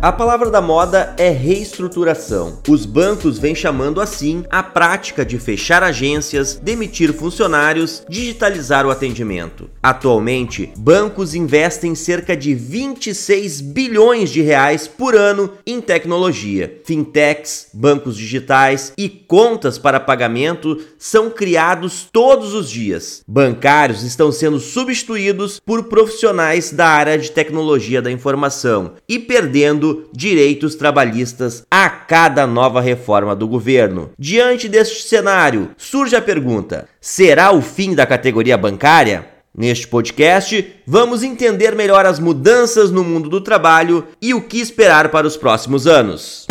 A palavra da moda é reestruturação. Os bancos vêm chamando assim a prática de fechar agências, demitir funcionários, digitalizar o atendimento. Atualmente, bancos investem cerca de 26 bilhões de reais por ano em tecnologia. Fintechs, bancos digitais e contas para pagamento são criados todos os dias. Bancários estão sendo substituídos por profissionais da área de tecnologia da informação e perdendo direitos trabalhistas a cada nova reforma do governo. Diante deste cenário, surge a pergunta: será o fim da categoria bancária? Neste podcast, vamos entender melhor as mudanças no mundo do trabalho e o que esperar para os próximos anos.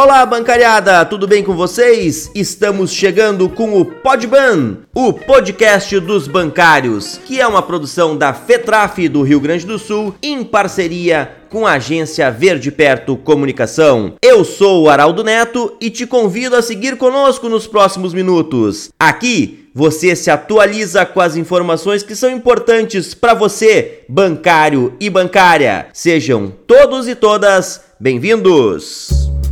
Olá, bancariada, tudo bem com vocês? Estamos chegando com o Podban, o podcast dos bancários, que é uma produção da FETRAF do Rio Grande do Sul em parceria com a agência Verde Perto Comunicação. Eu sou o Araldo Neto e te convido a seguir conosco nos próximos minutos. Aqui você se atualiza com as informações que são importantes para você, bancário e bancária. Sejam todos e todas bem-vindos!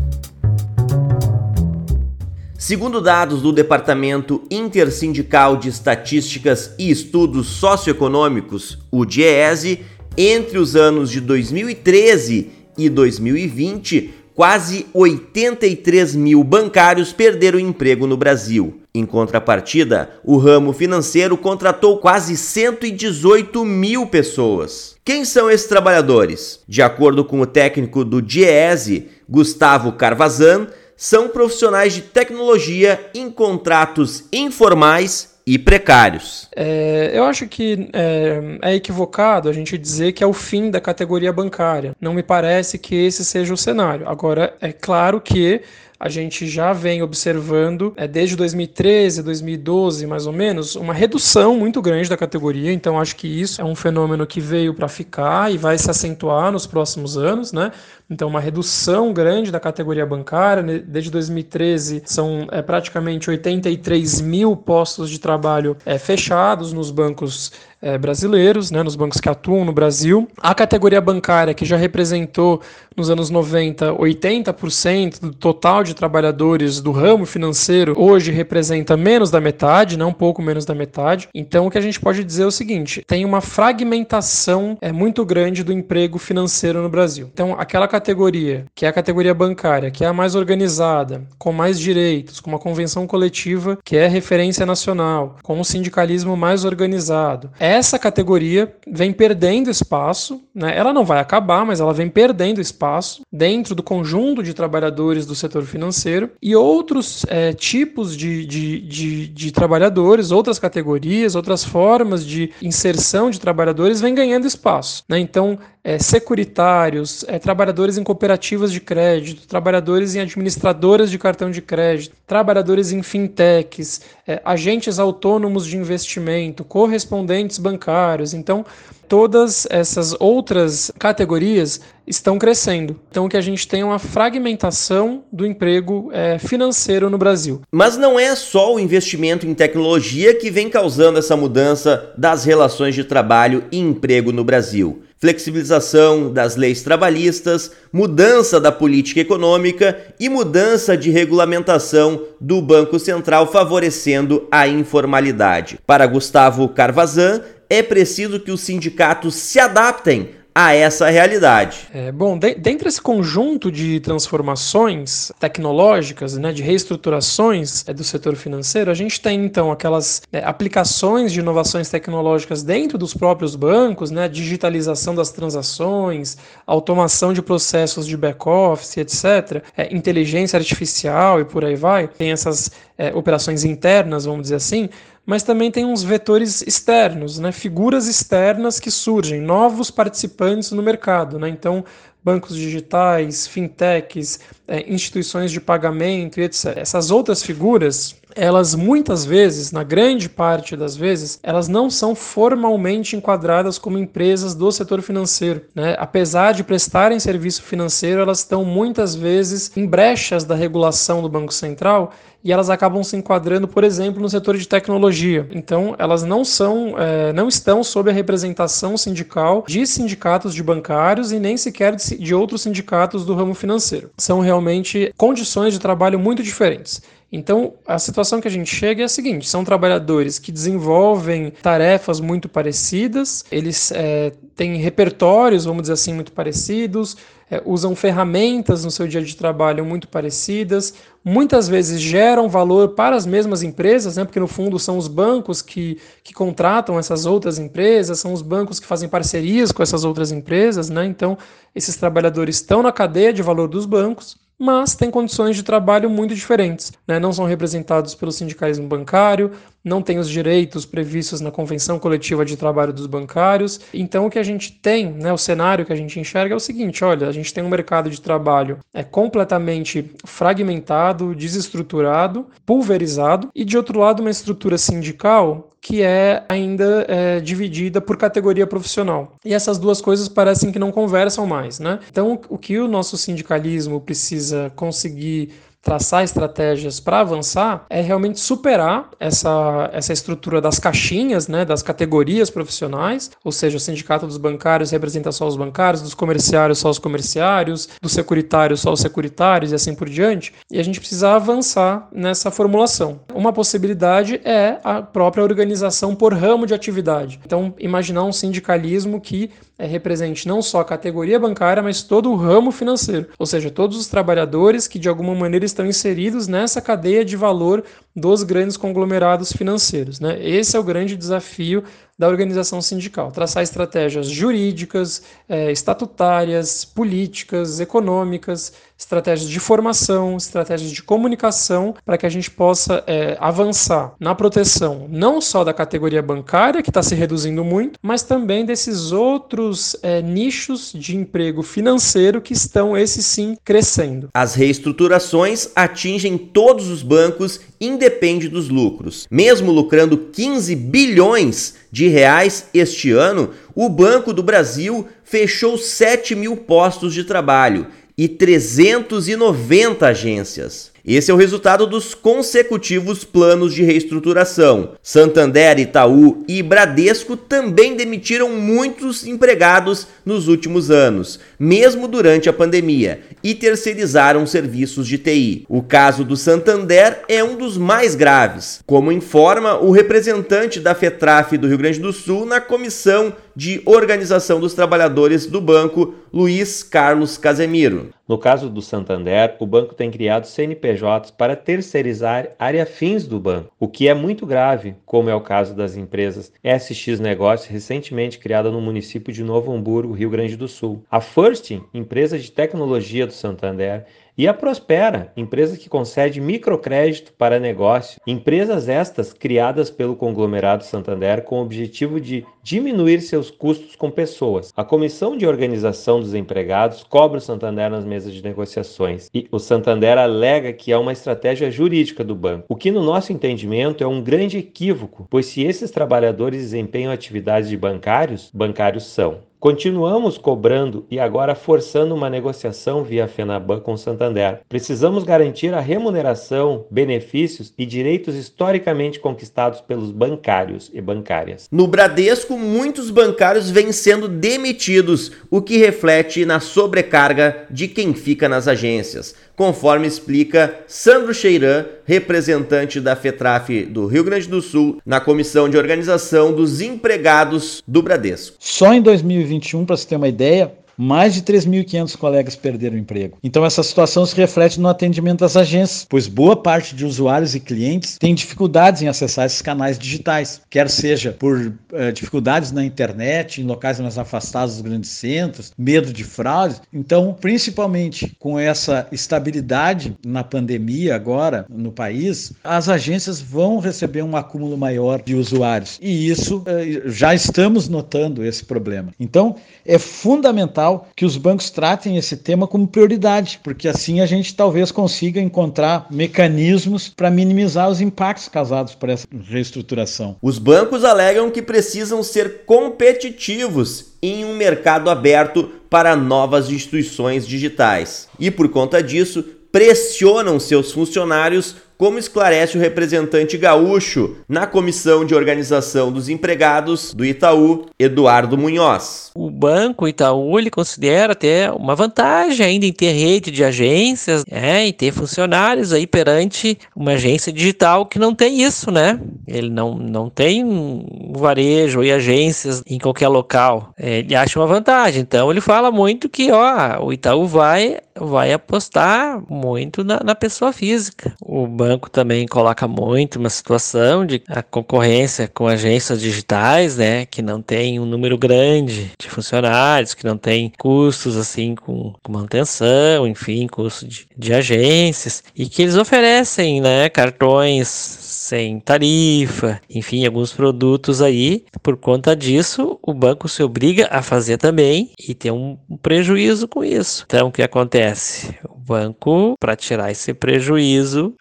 Segundo dados do Departamento Intersindical de Estatísticas e Estudos Socioeconômicos, o DIEESE, entre os anos de 2013 e 2020, quase 83 mil bancários perderam emprego no Brasil. Em contrapartida, o ramo financeiro contratou quase 118 mil pessoas. Quem são esses trabalhadores? De acordo com o técnico do DIEESE, Gustavo Carvazan, são profissionais de tecnologia em contratos informais e precários. É, eu acho que é, é, equivocado a gente dizer que é o fim da categoria bancária. Não me parece que esse seja o cenário. Agora, é claro que a gente já vem observando, é, desde 2013, 2012, mais ou menos, uma redução muito grande da categoria. Então, acho que isso é um fenômeno que veio para ficar e vai se acentuar nos próximos anos, né? Então, uma redução grande da categoria bancária. Desde 2013, são é, praticamente 83 mil postos de trabalho é, fechados nos bancos é, brasileiros, né, nos bancos que atuam no Brasil. A categoria bancária, que já representou nos anos 90 80% do total de trabalhadores do ramo financeiro, hoje representa menos da metade, né, um pouco menos da metade. Então, o que a gente pode dizer é o seguinte: tem uma fragmentação é, muito grande do emprego financeiro no Brasil. Então, aquela categoria, que é a categoria bancária, que é a mais organizada, com mais direitos, com uma convenção coletiva que é referência nacional, com um sindicalismo mais organizado, essa categoria vem perdendo espaço, né? ela não vai acabar, mas ela vem perdendo espaço dentro do conjunto de trabalhadores do setor financeiro e outros é, tipos de, de, de, de trabalhadores, outras categorias, outras formas de inserção de trabalhadores vêm ganhando espaço. Né? Então, é, securitários, é, trabalhadores em cooperativas de crédito, trabalhadores em administradoras de cartão de crédito, trabalhadores em fintechs, é, agentes autônomos de investimento, correspondentes bancários. Então, todas essas outras categorias estão crescendo. Então, que a gente tem uma fragmentação do emprego é, financeiro no Brasil. Mas não é só o investimento em tecnologia que vem causando essa mudança das relações de trabalho e emprego no Brasil flexibilização das leis trabalhistas, mudança da política econômica e mudança de regulamentação do Banco Central favorecendo a informalidade. Para Gustavo Carvazan, é preciso que os sindicatos se adaptem a essa realidade. É, bom, de, dentro desse conjunto de transformações tecnológicas, né, de reestruturações é, do setor financeiro, a gente tem então aquelas é, aplicações de inovações tecnológicas dentro dos próprios bancos, né, digitalização das transações, automação de processos de back-office, etc., é, inteligência artificial e por aí vai. Tem essas é, operações internas, vamos dizer assim, mas também tem uns vetores externos, né? figuras externas que surgem, novos participantes no mercado. Né? Então, bancos digitais, fintechs, é, instituições de pagamento e etc. Essas outras figuras elas muitas vezes, na grande parte das vezes, elas não são formalmente enquadradas como empresas do setor financeiro. Né? Apesar de prestarem serviço financeiro, elas estão muitas vezes em brechas da regulação do Banco Central e elas acabam se enquadrando, por exemplo, no setor de tecnologia. Então, elas não são, é, não estão sob a representação sindical de sindicatos de bancários e nem sequer de, de outros sindicatos do ramo financeiro. São realmente condições de trabalho muito diferentes. Então, a situação que a gente chega é a seguinte: são trabalhadores que desenvolvem tarefas muito parecidas, eles é, têm repertórios, vamos dizer assim, muito parecidos, é, usam ferramentas no seu dia de trabalho muito parecidas, muitas vezes geram valor para as mesmas empresas, né, porque no fundo são os bancos que, que contratam essas outras empresas, são os bancos que fazem parcerias com essas outras empresas, né, então esses trabalhadores estão na cadeia de valor dos bancos mas têm condições de trabalho muito diferentes. Né? Não são representados pelo sindicalismo bancário, não têm os direitos previstos na Convenção Coletiva de Trabalho dos Bancários. Então, o que a gente tem, né, o cenário que a gente enxerga é o seguinte: olha, a gente tem um mercado de trabalho é completamente fragmentado, desestruturado, pulverizado, e de outro lado, uma estrutura sindical que é ainda é, dividida por categoria profissional. E essas duas coisas parecem que não conversam mais, né? Então, o que o nosso sindicalismo precisa conseguir traçar estratégias para avançar é realmente superar essa, essa estrutura das caixinhas, né, das categorias profissionais, ou seja, o sindicato dos bancários representa só os bancários, dos comerciários só os comerciários, dos securitários só os securitários e assim por diante. E a gente precisa avançar nessa formulação. Uma possibilidade é a própria organização por ramo de atividade. Então, imaginar um sindicalismo que é, represente não só a categoria bancária, mas todo o ramo financeiro, ou seja, todos os trabalhadores que de alguma maneira estão inseridos nessa cadeia de valor dos grandes conglomerados financeiros. Né? Esse é o grande desafio da organização sindical, traçar estratégias jurídicas, é, estatutárias, políticas, econômicas, estratégias de formação, estratégias de comunicação, para que a gente possa é, avançar na proteção não só da categoria bancária, que está se reduzindo muito, mas também desses outros é, nichos de emprego financeiro que estão, esses sim, crescendo. As reestruturações atingem todos os bancos, independe dos lucros. Mesmo lucrando 15 bilhões de reais este ano, o Banco do Brasil fechou 7 mil postos de trabalho e 390 agências. Esse é o resultado dos consecutivos planos de reestruturação. Santander, Itaú e Bradesco também demitiram muitos empregados nos últimos anos, mesmo durante a pandemia, e terceirizaram serviços de TI. O caso do Santander é um dos mais graves, como informa o representante da FETRAF do Rio Grande do Sul na comissão de organização dos trabalhadores do banco, Luiz Carlos Casemiro. No caso do Santander, o banco tem criado CNPJs para terceirizar área fins do banco, o que é muito grave, como é o caso das empresas SX Negócios, recentemente criada no município de Novo Hamburgo, Rio Grande do Sul. A First, empresa de tecnologia do Santander, e a Prospera, empresa que concede microcrédito para negócio, empresas estas criadas pelo conglomerado Santander com o objetivo de diminuir seus custos com pessoas. A comissão de organização dos empregados cobra o Santander nas mesas de negociações e o Santander alega que é uma estratégia jurídica do banco, o que no nosso entendimento é um grande equívoco, pois se esses trabalhadores desempenham atividades de bancários, bancários são. Continuamos cobrando e agora forçando uma negociação via FENABAN com Santander. Precisamos garantir a remuneração, benefícios e direitos historicamente conquistados pelos bancários e bancárias. No Bradesco, muitos bancários vêm sendo demitidos, o que reflete na sobrecarga de quem fica nas agências conforme explica Sandro Cheiran, representante da FETRAF do Rio Grande do Sul, na Comissão de Organização dos Empregados do Bradesco. Só em 2021, para você ter uma ideia, mais de 3.500 colegas perderam emprego. Então, essa situação se reflete no atendimento das agências, pois boa parte de usuários e clientes tem dificuldades em acessar esses canais digitais, quer seja por uh, dificuldades na internet, em locais mais afastados dos grandes centros, medo de fraudes. Então, principalmente com essa estabilidade na pandemia agora no país, as agências vão receber um acúmulo maior de usuários. E isso uh, já estamos notando esse problema. Então, é fundamental fundamental que os bancos tratem esse tema como prioridade, porque assim a gente talvez consiga encontrar mecanismos para minimizar os impactos causados por essa reestruturação. Os bancos alegam que precisam ser competitivos em um mercado aberto para novas instituições digitais. E por conta disso, pressionam seus funcionários como esclarece o representante gaúcho na comissão de organização dos empregados do Itaú, Eduardo Munhoz. O banco Itaú ele considera até uma vantagem ainda em ter rede de agências, é, e ter funcionários aí perante uma agência digital que não tem isso, né? Ele não, não tem um varejo e agências em qualquer local. É, ele acha uma vantagem. Então ele fala muito que ó, o Itaú vai vai apostar muito na, na pessoa física. O banco banco também coloca muito uma situação de a concorrência com agências digitais, né, que não tem um número grande de funcionários, que não tem custos assim com, com manutenção, enfim, custo de, de agências, e que eles oferecem, né, cartões sem tarifa, enfim, alguns produtos aí. Por conta disso, o banco se obriga a fazer também e tem um prejuízo com isso. Então, o que acontece? O banco, para tirar esse prejuízo,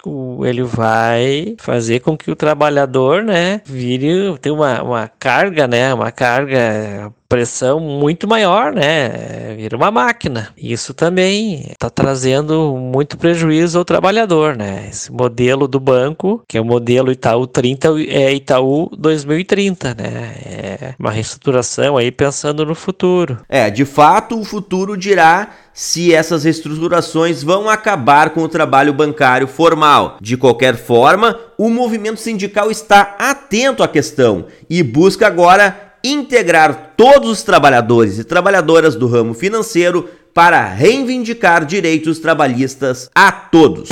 ele vai fazer com que o trabalhador, né, vire, tenha uma, uma carga, né, uma carga pressão muito maior, né? Vira uma máquina. Isso também está trazendo muito prejuízo ao trabalhador, né? Esse modelo do banco, que é o modelo Itaú 30, é Itaú 2030, né? É uma reestruturação aí pensando no futuro. É, de fato, o futuro dirá se essas reestruturações vão acabar com o trabalho bancário formal. De qualquer forma, o movimento sindical está atento à questão e busca agora integrar todos os trabalhadores e trabalhadoras do ramo financeiro para reivindicar direitos trabalhistas a todos.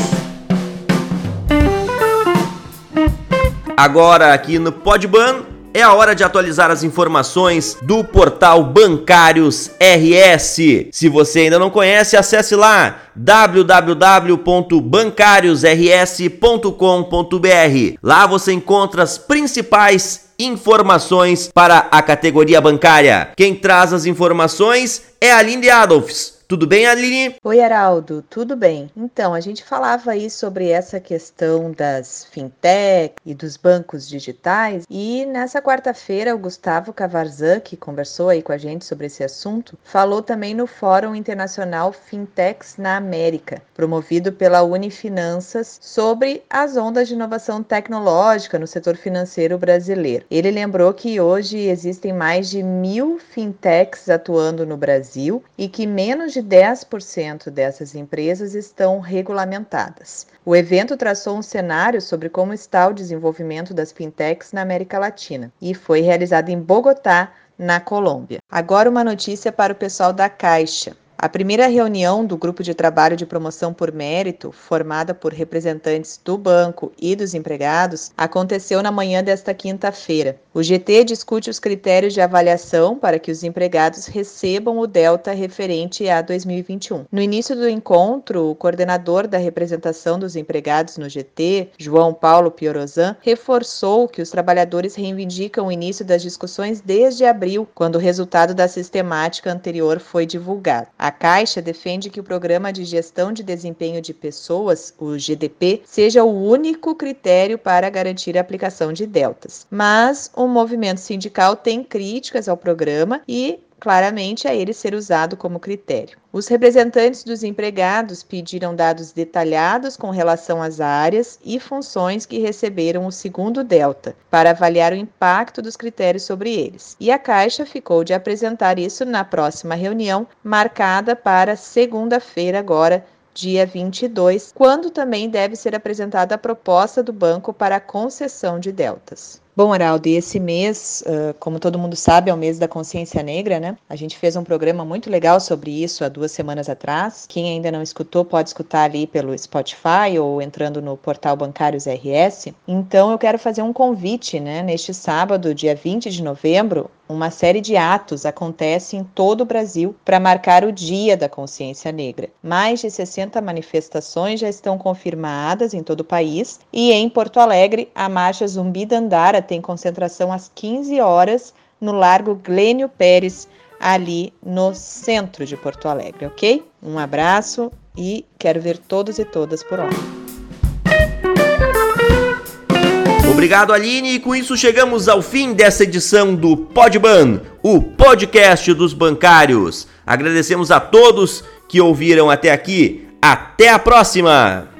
Agora aqui no Podban é a hora de atualizar as informações do portal Bancários RS. Se você ainda não conhece, acesse lá www.bancariosrs.com.br. Lá você encontra as principais informações para a categoria bancária. Quem traz as informações é a Aline Adolfs. Tudo bem, Aline? Oi, Araldo, tudo bem? Então, a gente falava aí sobre essa questão das fintech e dos bancos digitais, e nessa quarta-feira o Gustavo Cavarzan, que conversou aí com a gente sobre esse assunto, falou também no Fórum Internacional Fintechs na América, promovido pela Unifinanças, sobre as ondas de inovação tecnológica no setor financeiro brasileiro. Ele lembrou que hoje existem mais de mil fintechs atuando no Brasil e que menos de 10% dessas empresas estão regulamentadas. O evento traçou um cenário sobre como está o desenvolvimento das fintechs na América Latina e foi realizado em Bogotá, na Colômbia. Agora, uma notícia para o pessoal da Caixa. A primeira reunião do Grupo de Trabalho de Promoção por Mérito, formada por representantes do banco e dos empregados, aconteceu na manhã desta quinta-feira. O GT discute os critérios de avaliação para que os empregados recebam o Delta referente a 2021. No início do encontro, o coordenador da representação dos empregados no GT, João Paulo Piorozan, reforçou que os trabalhadores reivindicam o início das discussões desde abril, quando o resultado da sistemática anterior foi divulgado. A Caixa defende que o Programa de Gestão de Desempenho de Pessoas, o GDP, seja o único critério para garantir a aplicação de deltas. Mas o movimento sindical tem críticas ao programa e claramente a ele ser usado como critério. Os representantes dos empregados pediram dados detalhados com relação às áreas e funções que receberam o segundo Delta, para avaliar o impacto dos critérios sobre eles. E a Caixa ficou de apresentar isso na próxima reunião, marcada para segunda-feira, agora, dia 22, quando também deve ser apresentada a proposta do banco para a concessão de deltas. Bom, Araldo, e esse mês, como todo mundo sabe, é o mês da consciência negra, né? A gente fez um programa muito legal sobre isso há duas semanas atrás. Quem ainda não escutou, pode escutar ali pelo Spotify ou entrando no portal Bancários RS. Então, eu quero fazer um convite, né? Neste sábado, dia 20 de novembro, uma série de atos acontece em todo o Brasil para marcar o Dia da Consciência Negra. Mais de 60 manifestações já estão confirmadas em todo o país e em Porto Alegre, a Marcha Zumbi Dandara tem concentração às 15 horas no Largo Glênio Pérez, ali no centro de Porto Alegre, ok? Um abraço e quero ver todos e todas por lá. Obrigado, Aline, e com isso chegamos ao fim dessa edição do Podban, o podcast dos bancários. Agradecemos a todos que ouviram até aqui. Até a próxima!